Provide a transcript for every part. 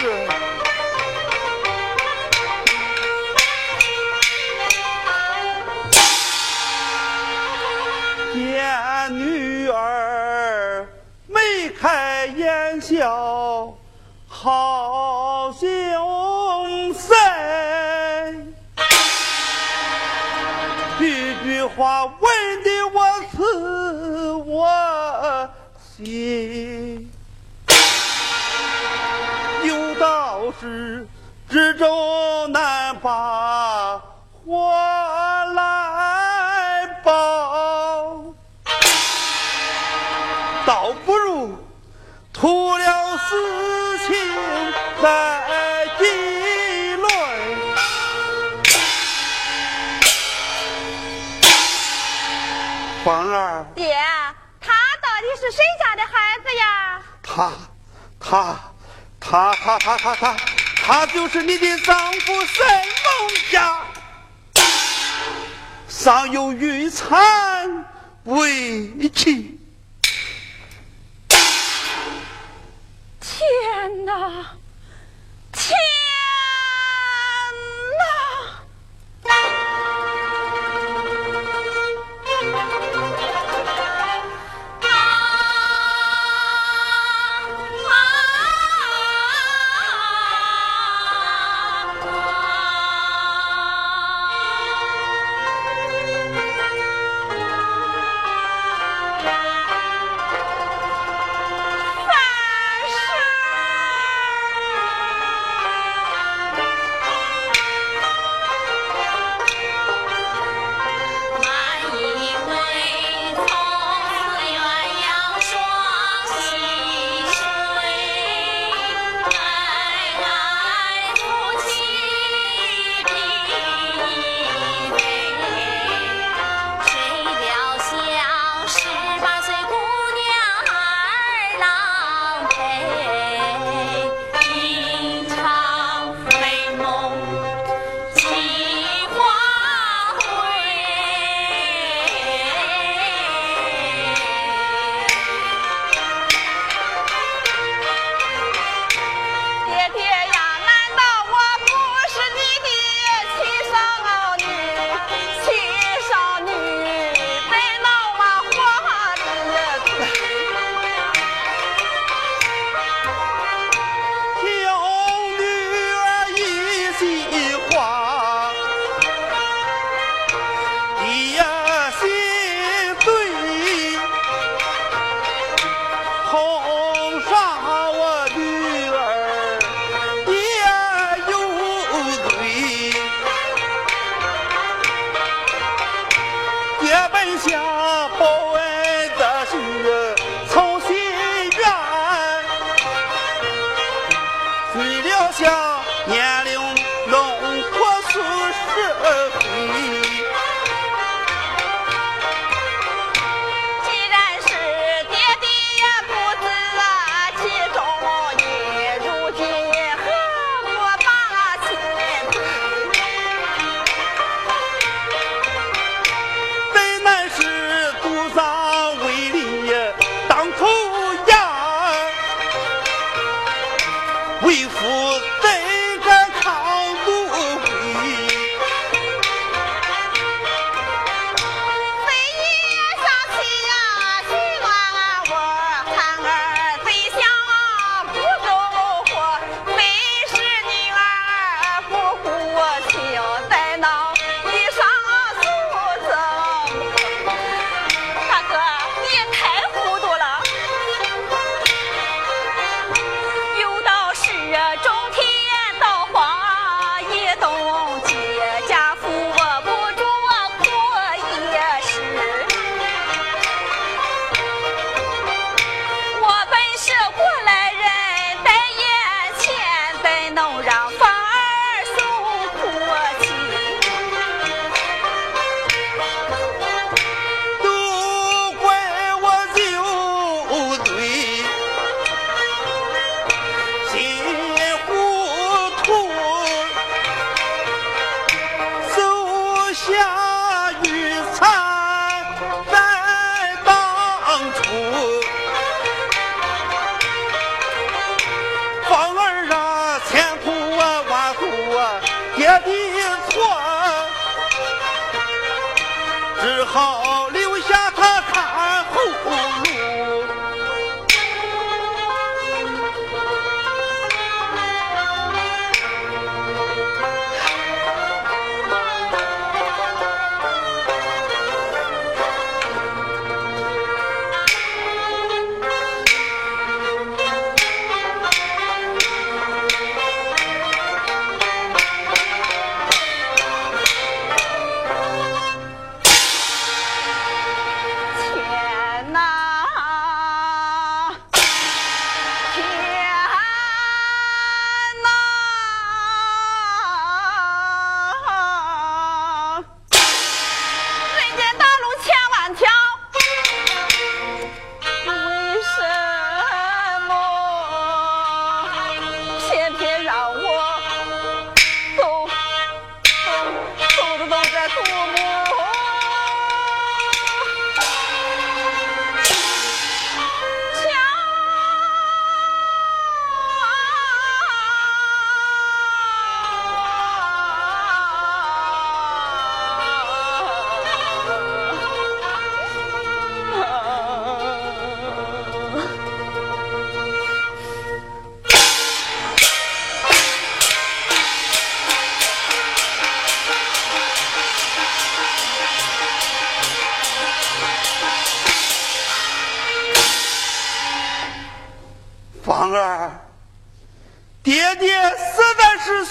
是。是知州难把祸来报，倒不如图了私情再议论。皇儿，爹，他到底是谁家的孩子呀？他，他。他他他他他，他就是你的丈夫沈梦家，尚有玉蚕为妻。天哪！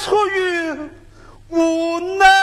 出于无奈。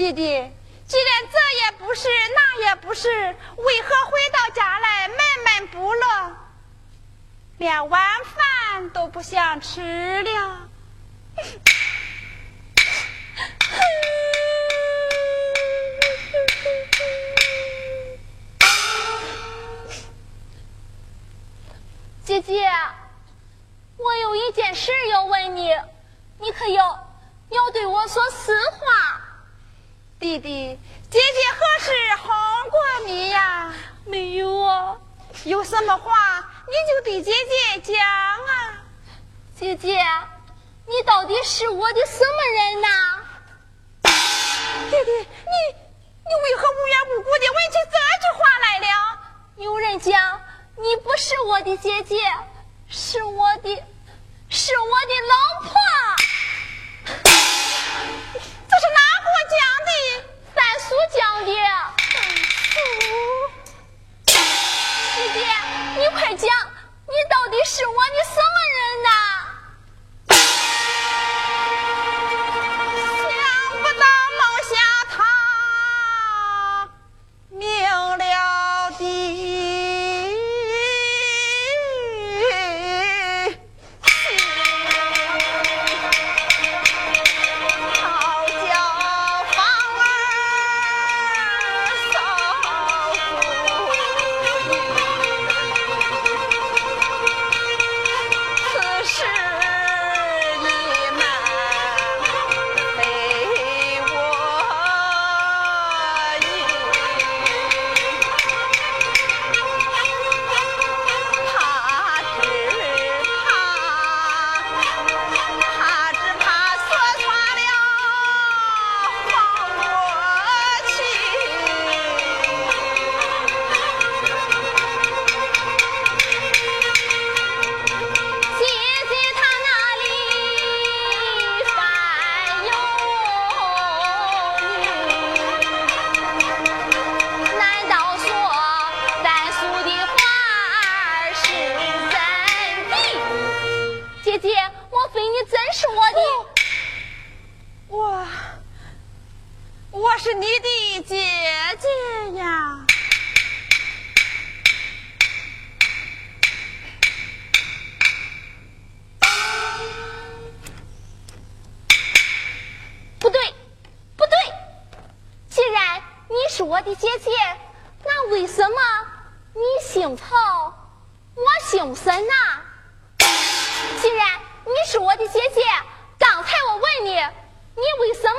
姐，姐，我有一件事要问你，你可有？姐姐，姐姐，这也不是那也不是，为何回到家来闷闷不乐？连晚饭都不想吃了。姐姐，我有一件事要问你，你可要要对我说实话。弟弟，姐姐何时哄过你呀？没有啊。有什么话你就对姐姐讲啊。姐姐，你到底是我的什么人呐？弟弟，你你为何无缘无故的问起这句话来了？有人讲你不是我的姐姐，是我的，是我的老婆。这是哪个讲的？三叔讲的。三叔，姐姐，你快讲，你到底是我的什么人呐？我的姐姐，那为什么你姓曹，我姓沈呐？既然你是我的姐姐，刚才我问你，你为什么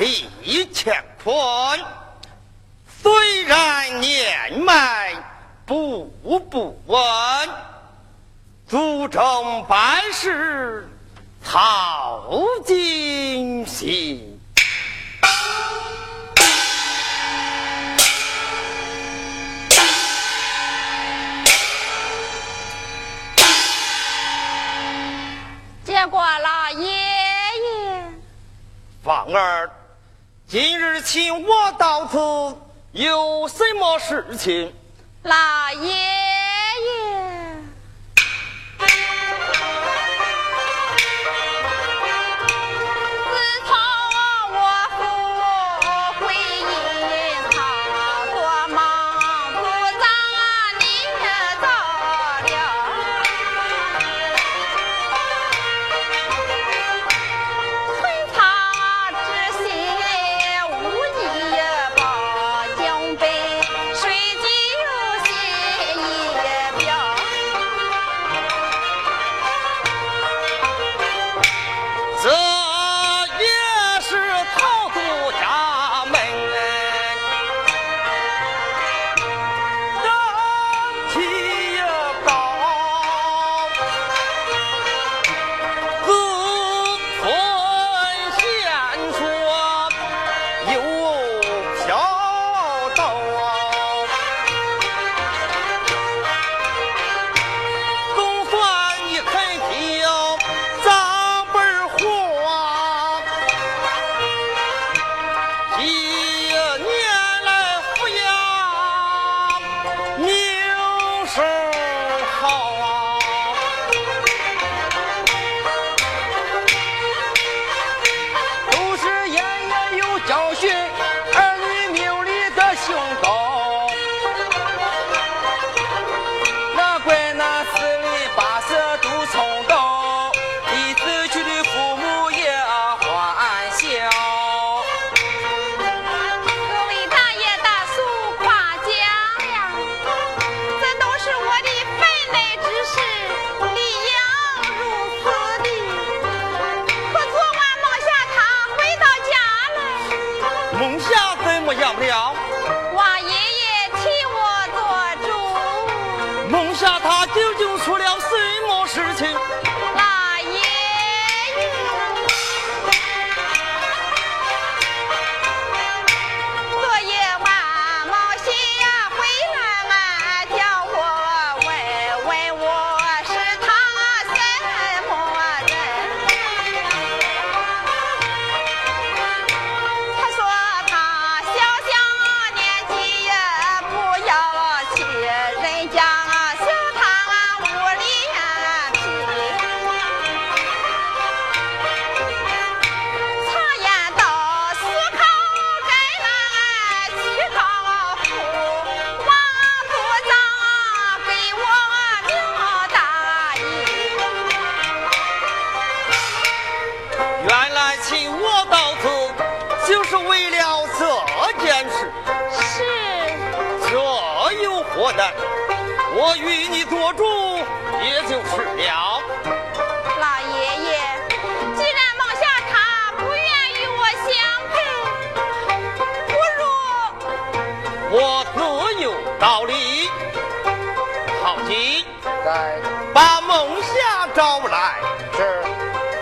力乾坤虽然年迈，步步稳，祖宗办事操尽心。见过老爷爷，放儿。今日请我到此有什么事情？老爷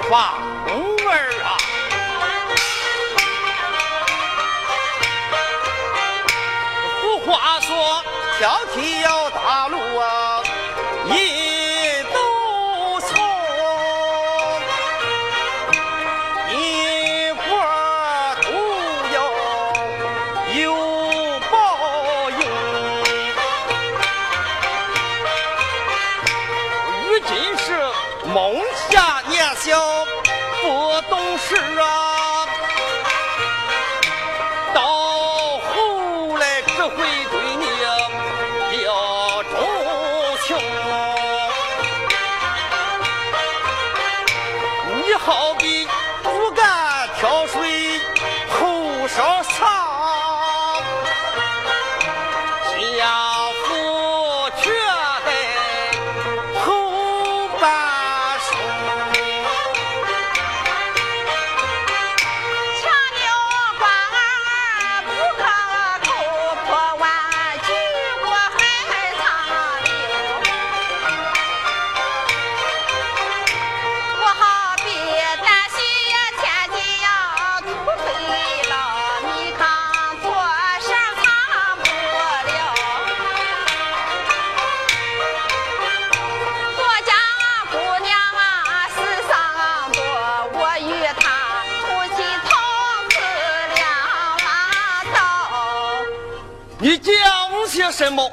凤儿啊，俗话说，挑剔。什么？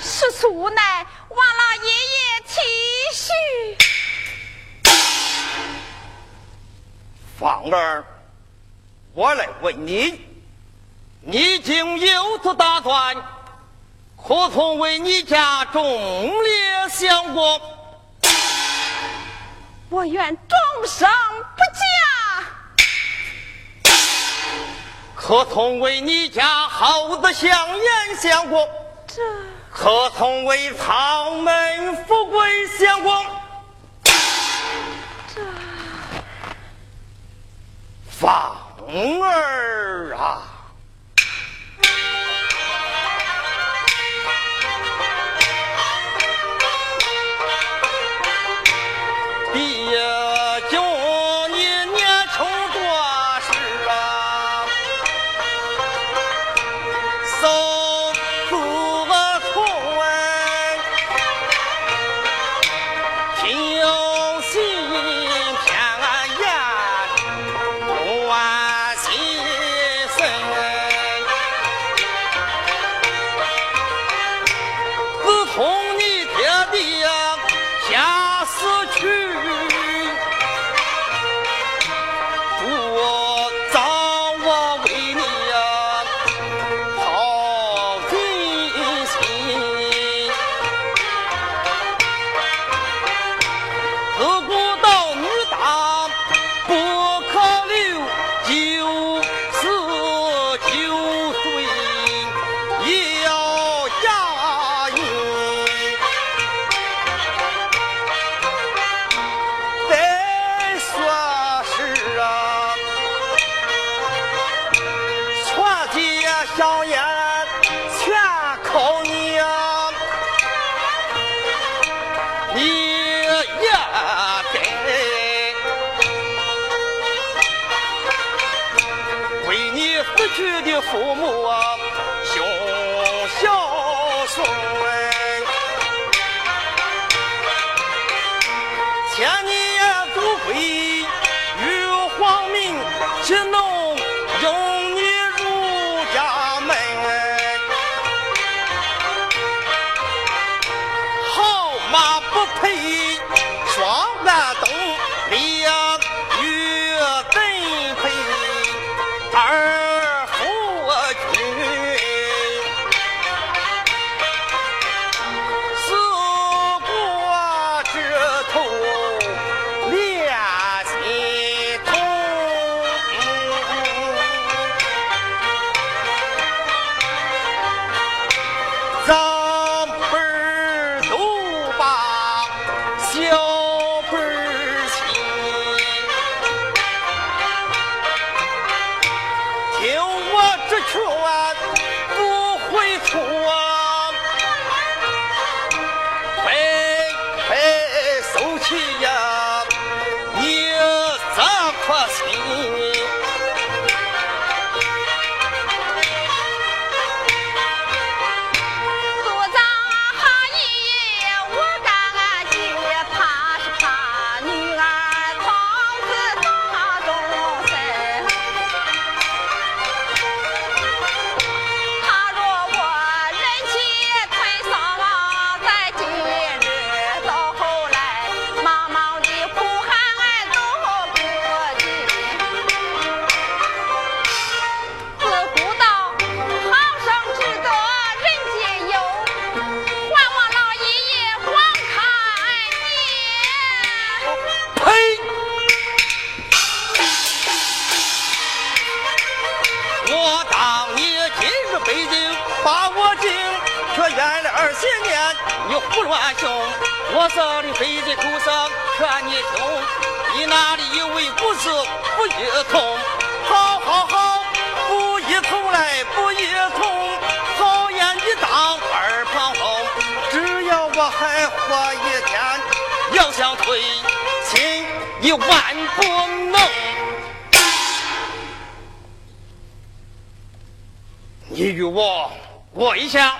使出无奈，望老爷爷体恤。芳儿，我来问你，你竟有此打算，可曾为你家忠烈相国？我愿终生不嫁。可曾为你家耗子香烟相过？这可曾为草门富贵相过？这芳儿啊！香烟全靠你，你也得为你死去的父母。二些年你胡乱凶，我这里飞的哭声劝你听，你那里以为不是不一通？好好好，不一通来不一通，好言一当二旁风，只要我还活一天，要想退亲一万不能。你与我跪下。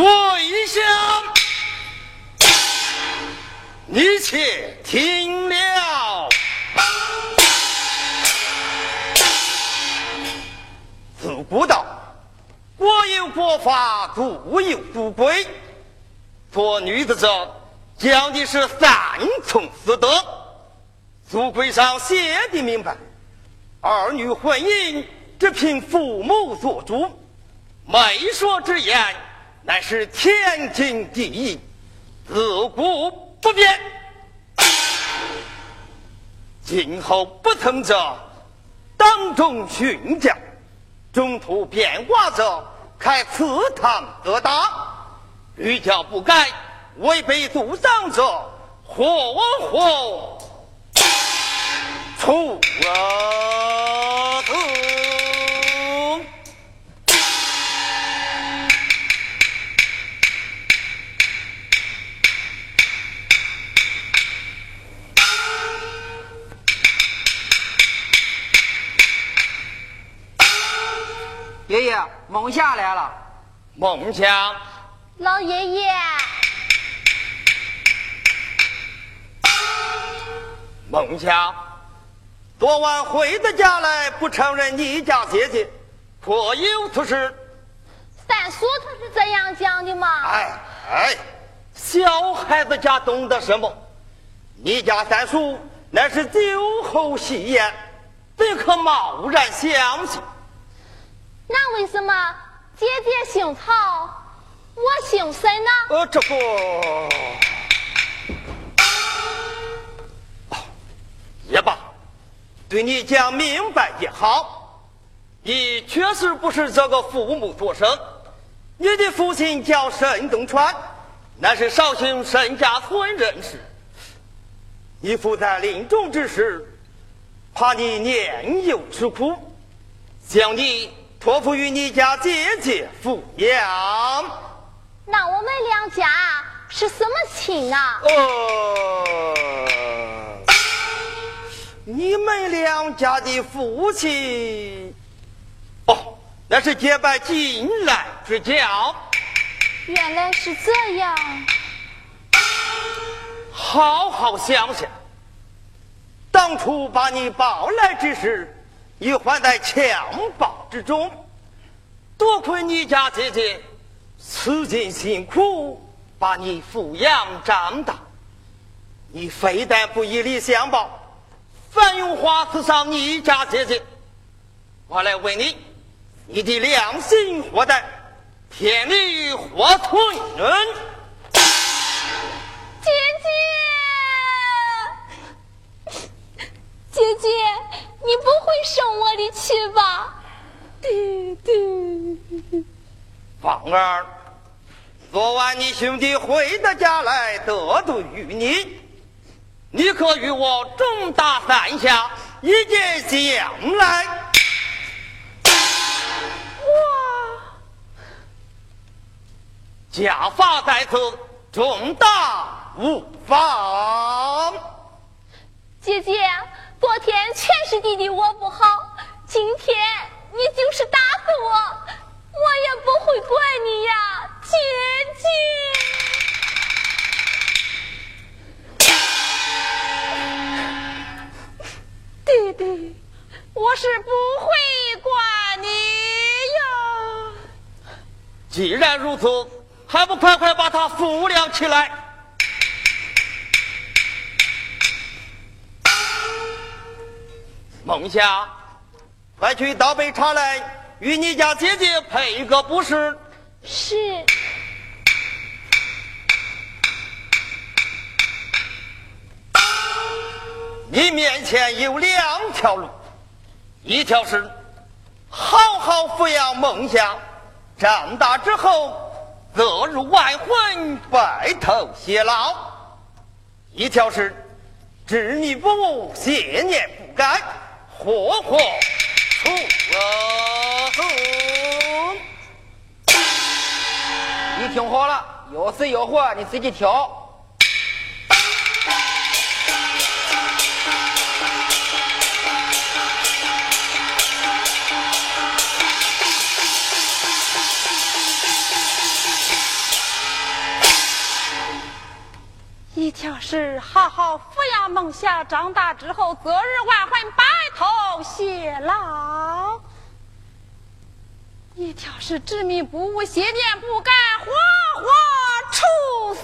跪下！你且听了。自古道，国有国法，族有族规。做女子者，讲的是三从四德。族规上写的明白，儿女婚姻只凭父母做主，媒妁之言。乃是天经地义，自古不变。今后不曾者，当众训教；中途变卦者，开祠堂责打。屡教不改，违背祖上者，活活处死。爷爷，孟霞来了。孟霞，老爷爷。孟霞，昨晚回到家来，不承认你家姐姐，颇有此事。三叔他是这样讲的吗？哎哎，小孩子家懂得什么？你家三叔那是酒后戏言，怎可贸然相信？那为什么姐姐姓曹，我姓沈呢？呃，这不，也罢，对你讲明白也好。你确实不是这个父母所生，你的父亲叫沈东川，那是绍兴沈家村人士。你父在临终之时，怕你年幼吃苦，将你。托付于你家姐姐抚养，那我们两家是什么亲啊？哦，你们两家的父亲，哦，那是结拜近来之交。原来是这样。好好想想，当初把你抱来之时。你还在襁褓之中，多亏你家姐姐吃尽辛苦把你抚养长大，你非但不以礼相报，反用花刺伤你家姐姐。我来问你，你的良心何在？天理何存？姐姐，姐姐。你不会生我的气吧，弟弟？芳儿，昨晚你兄弟回到家来得罪于你，你可与我重打三下，以解将来。哇！家法在此，重大无妨。姐姐。昨天全是弟弟我不好，今天你就是打死我，我也不会怪你呀，姐姐。弟弟，我是不会怪你呀。既然如此，还不快快把他扶了起来？梦霞，快去倒杯茶来，与你家姐姐赔个不是。是。你面前有两条路，一条是好好抚养梦霞，长大之后择日完婚，白头偕老；一条是执迷不悟，邪念不改。火火出啊，你听好了，要死要活你自己挑。一条是好好抚养孟霞长大之后择日完婚白头偕老。一条是执迷不悟邪念不改活活处死。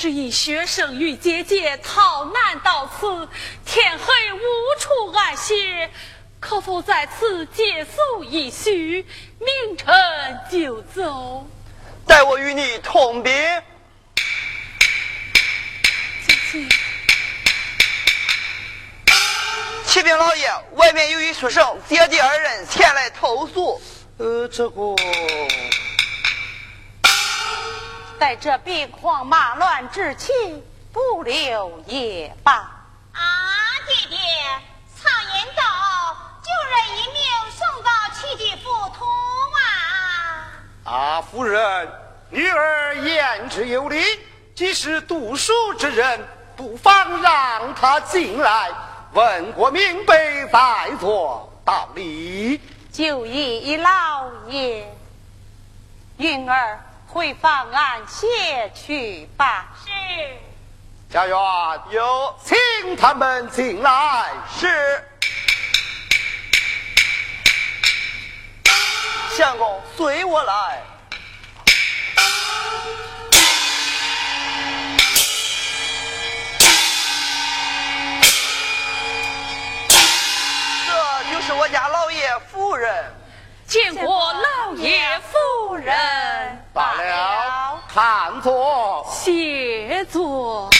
只因学生与姐姐逃难到此，天黑无处安歇，可否在此借宿一宿，明晨就走？待我与你同别。姐姐，启禀老爷，外面有一书生，姐弟二人前来投诉。呃，这个。在这兵荒马乱之期，不留也罢。啊，爹爹，常言道，救人一命胜造七级浮屠啊！啊，夫人，女儿言之有理，既是读书之人，不妨让他进来，问过明白再做道理。就依老爷，云儿。回房俺歇去吧。是。家园有，请他们进来。是。相公，随我来。这就是我家老爷夫人。见过老爷夫人。罢了，看作，谢作。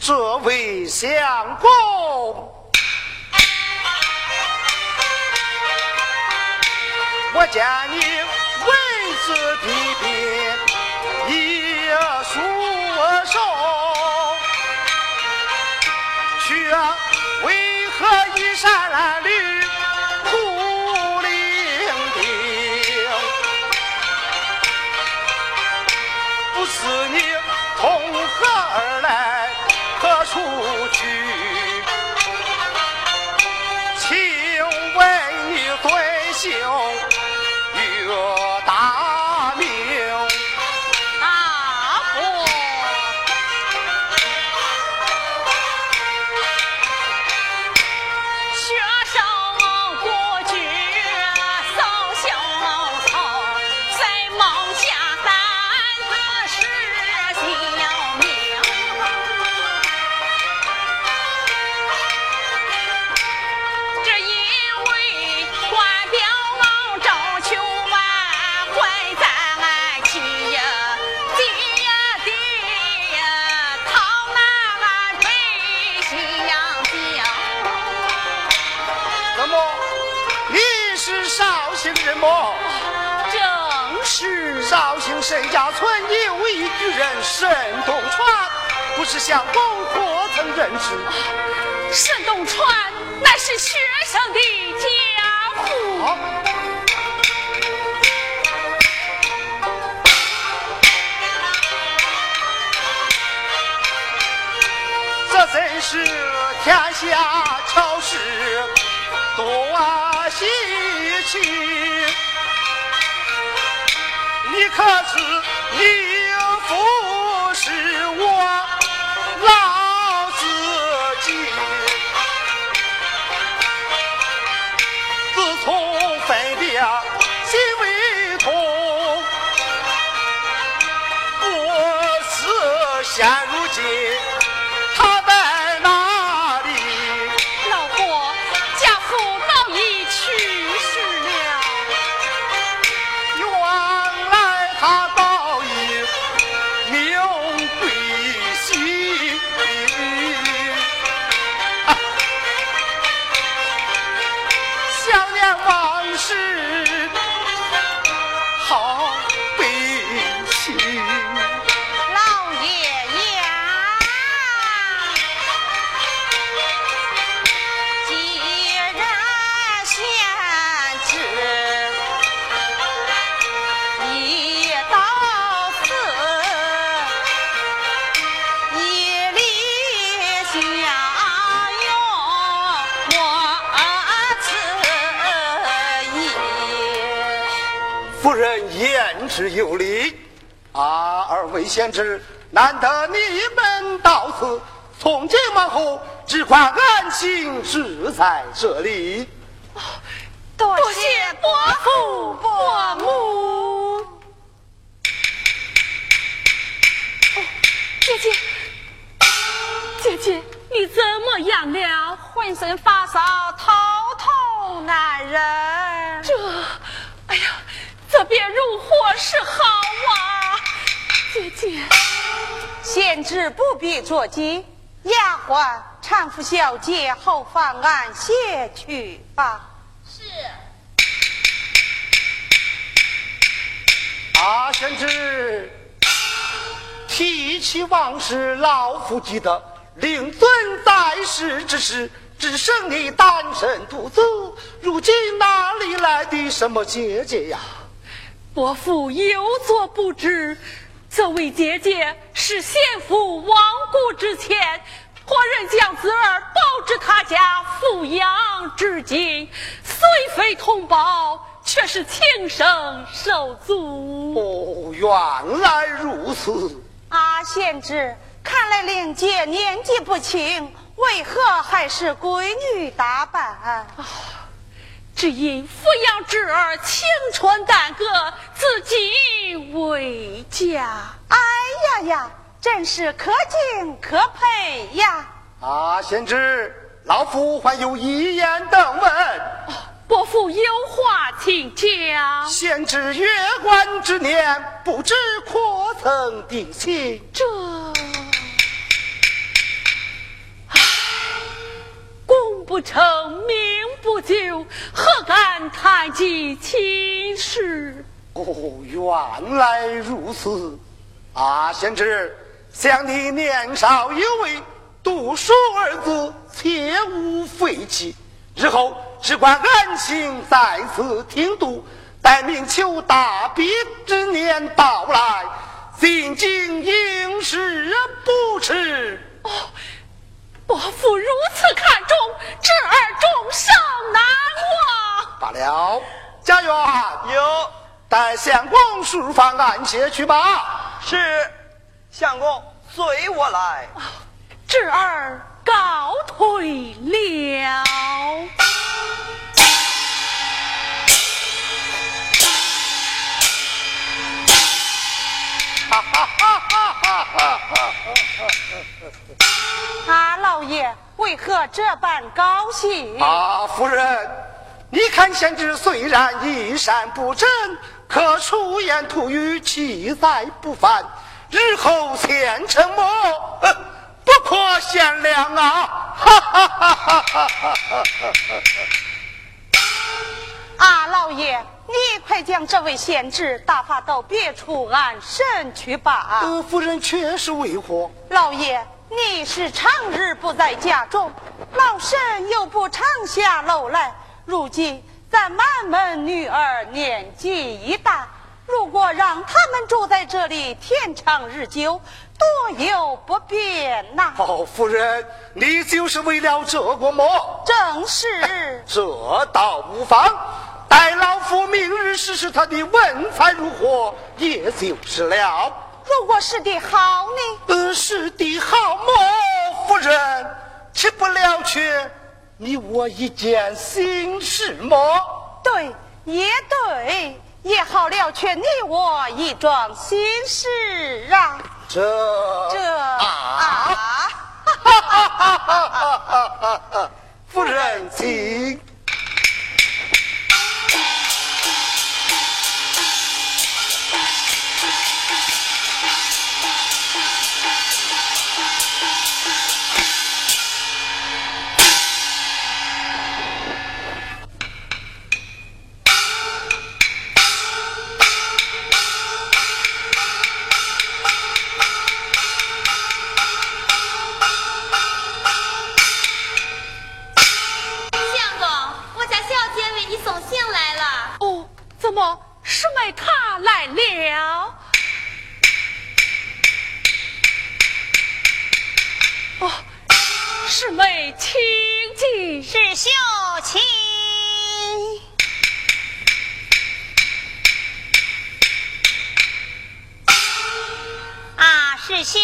这位相公，我见你文质彬彬，一书生。为何一山绿沈家村有一举人沈东川，不知相公可曾认识？沈东川乃是学生的家父。这真是天下巧事多稀奇。你可知你父是我老自己？自从分别心为痛，我是现如今。之有理。啊，二位贤侄，难得你们到此，从今往后只管安心住在这里。多谢伯父伯母。姐姐，姐姐，你怎么样了？浑身发烧，头痛难忍。这，哎呀，这便如何是好啊？姐姐，贤侄不必着急，丫鬟搀扶小姐后房安歇去吧。是。啊，贤侄。提起往事，老夫记得，令尊在世之时，只剩你单身独子。如今哪里来的什么姐姐呀？伯父有所不知，这位姐姐是先父亡故之前，托人将子儿抱至他家抚养至今，虽非同胞，却是亲生手足。哦，原来如此。阿贤侄，看来令姐年纪不轻，为何还是闺女打扮？啊，只因抚养侄儿青春耽搁，自己为家。哎呀呀，真是可敬可佩呀！啊贤侄，老夫还有一言等问。伯父有话请讲。贤侄月关之年，不知可曾定亲？这，不成名不就，何敢谈及亲事？哦，原来如此。啊，贤侄，想你年少有为，读书二字切勿废弃，日后。只管安心在此听读，待明秋大比之年到来，进京应试不迟。哦，伯父如此看重侄儿，终生难忘。罢了，家园有，带相公书房安歇去吧。是，相公随我来。侄儿告退了。啊，老爷为何这般高兴？啊，夫人，你看贤侄虽然衣衫不整，可出言吐语气在不凡，日后前程莫 不可限量啊！哈哈哈哈哈哈！啊，老爷。你快将这位贤侄打发到别处安身去吧。呃，夫人确实为何？老爷，你是长日不在家中，老身又不常下楼来。如今咱满门女儿年纪已大，如果让他们住在这里，天长日久，多有不便呐。哦，夫人，你就是为了这个么？正是。这倒无妨。待老夫明日试试他的文采如何，也就是了。如果是的好呢？呃，是的好么？夫人，岂不了却你我一件心事么？对，也对，也好了却你我一桩心事啊。这这啊！哈哈哈哈哈！夫人，请。师兄，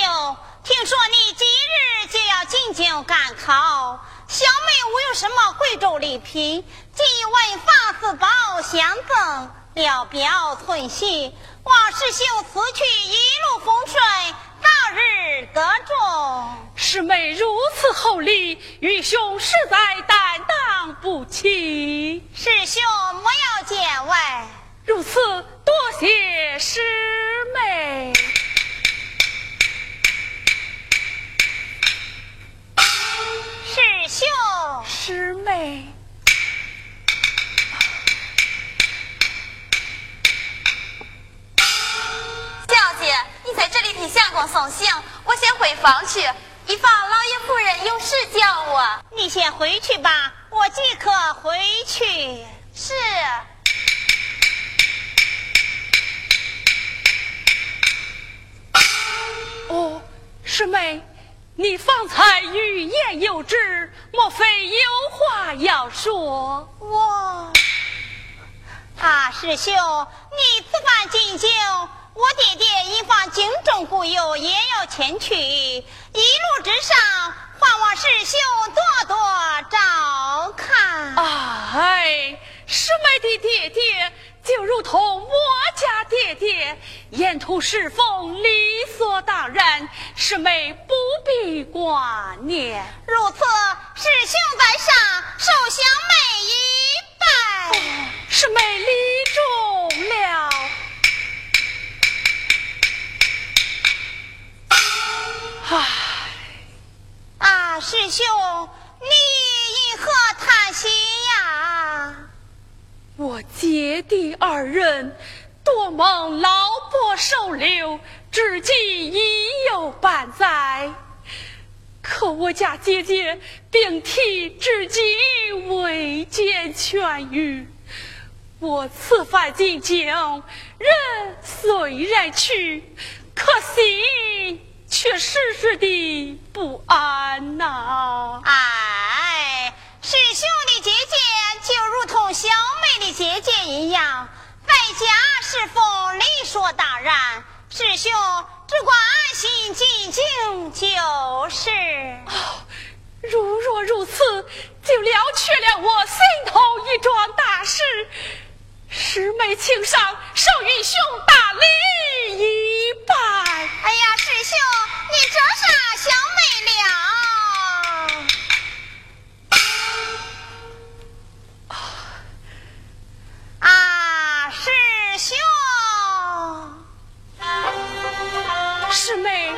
听说你今日就要进京赶考，小妹无有什么贵重礼品，即问发四宝相赠，聊表存心。望师兄此去一路风顺，早日得中。师妹如此厚礼，愚兄实在担当不起。师兄莫要见外。如此，多谢师妹。兄，师妹。小姐，你在这里替相公送行，我先回房去，以防老爷夫人有事叫我。你先回去吧，我即刻回去。是。哦，师妹，你方才欲言又止，莫非有话要说？我啊，师兄，你此番进京，我爹爹一方京中故友也要前去，一路之上，还望师兄多多照看。哎，师妹的爹爹。就如同我家爹爹，沿途侍奉理所当然，师妹不必挂念。如此，师兄在上，受小妹一拜。师妹礼重了。唉，啊，师兄，你因何叹息呀？我姐弟二人多蒙老伯收留，至今已有半载。可我家姐姐病体至今未见痊愈。我此番进京，人虽然去，可心却时时的不安呐。哎，师兄的姐姐就如同小妹。的姐姐一样，败家是否理所当然。师兄只管安心静静就是。如若如此，就了却了我心头一桩大事。师妹，请上，受云兄大礼一拜。哎呀，师兄，你这啥小妹了？啊，师兄，师妹，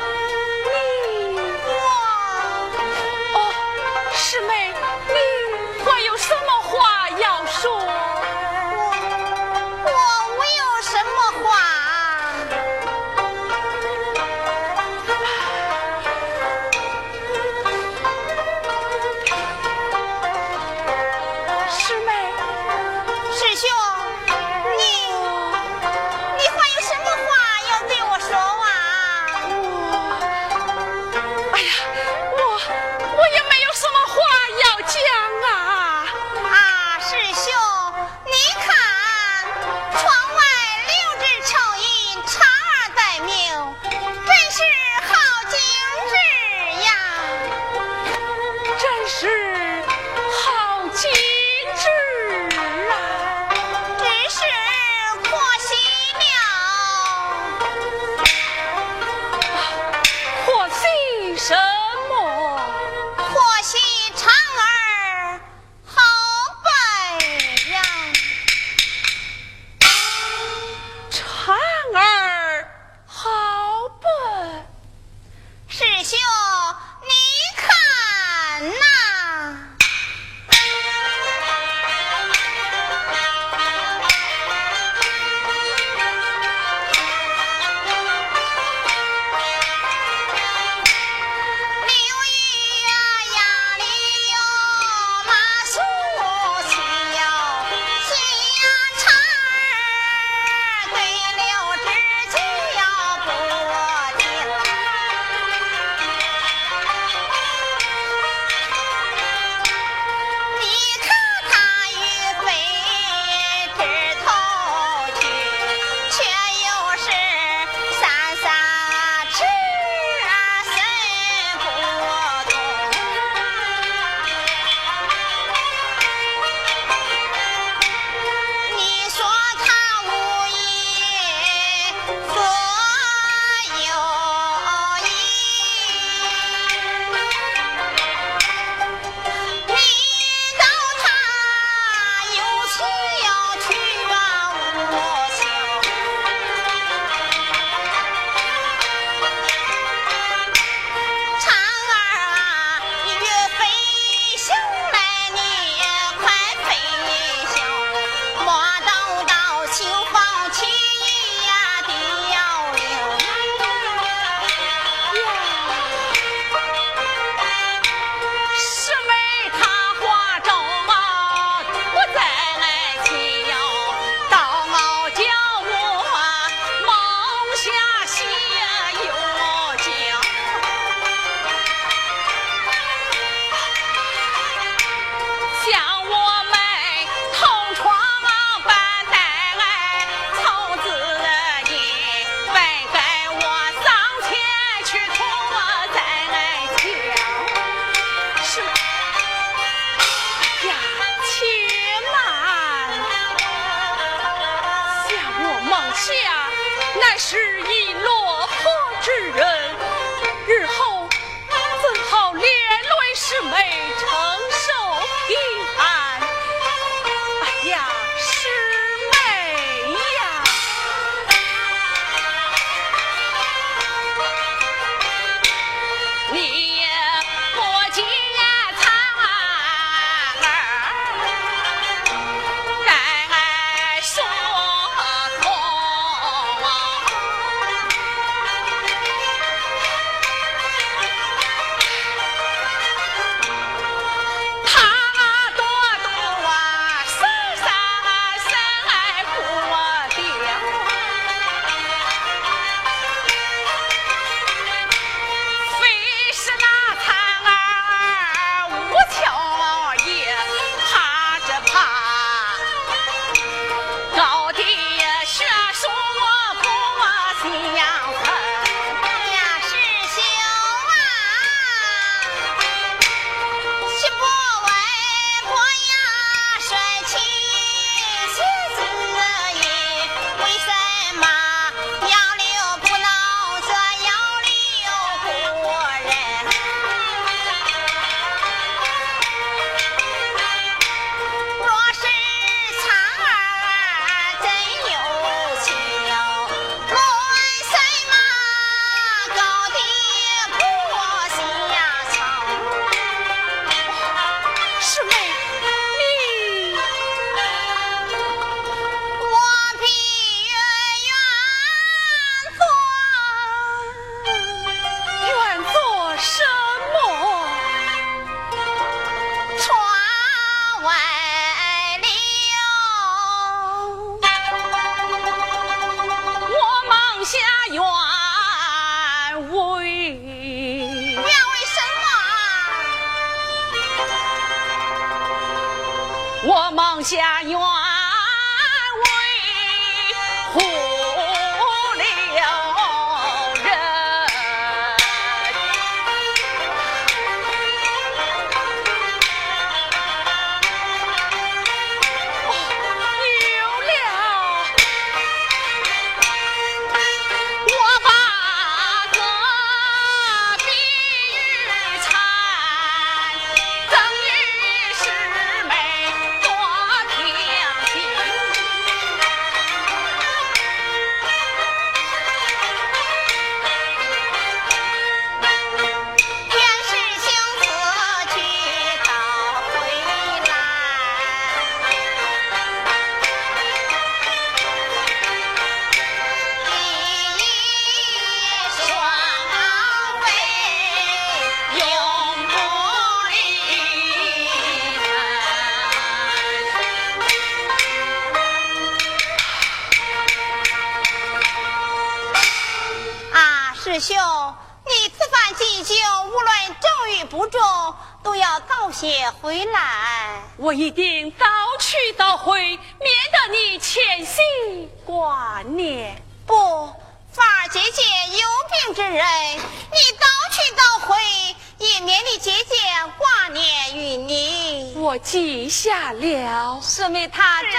下了。师妹她真是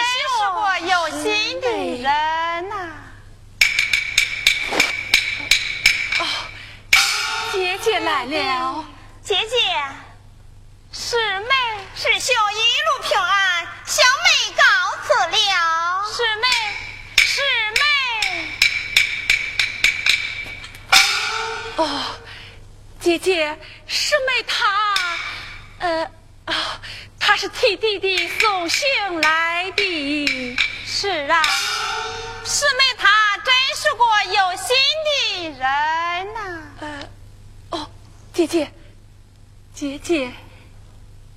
个有心的人呐、哦姐姐来了，姐姐，师妹，师兄一路平安，小妹告辞了。师妹，师妹，哦，姐姐，师妹她，呃，啊，她是替弟弟送信来的。是啊，师妹她真是个有心的人呐、呃，哦，姐姐，姐姐，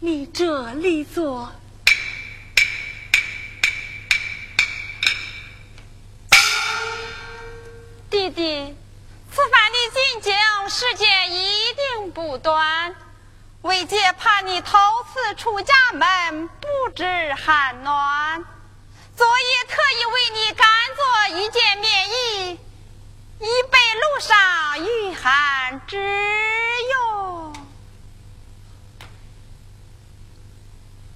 你这里坐。弟弟，此番的进京时间一定不短，为姐怕你头次出家门不知寒暖，昨夜特意为你赶做一件棉衣，以备路上御寒之用。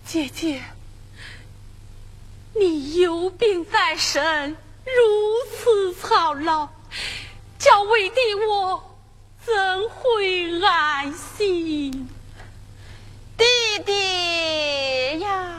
姐姐，你有病在身，如此操劳，叫为弟我怎会安心？弟弟呀！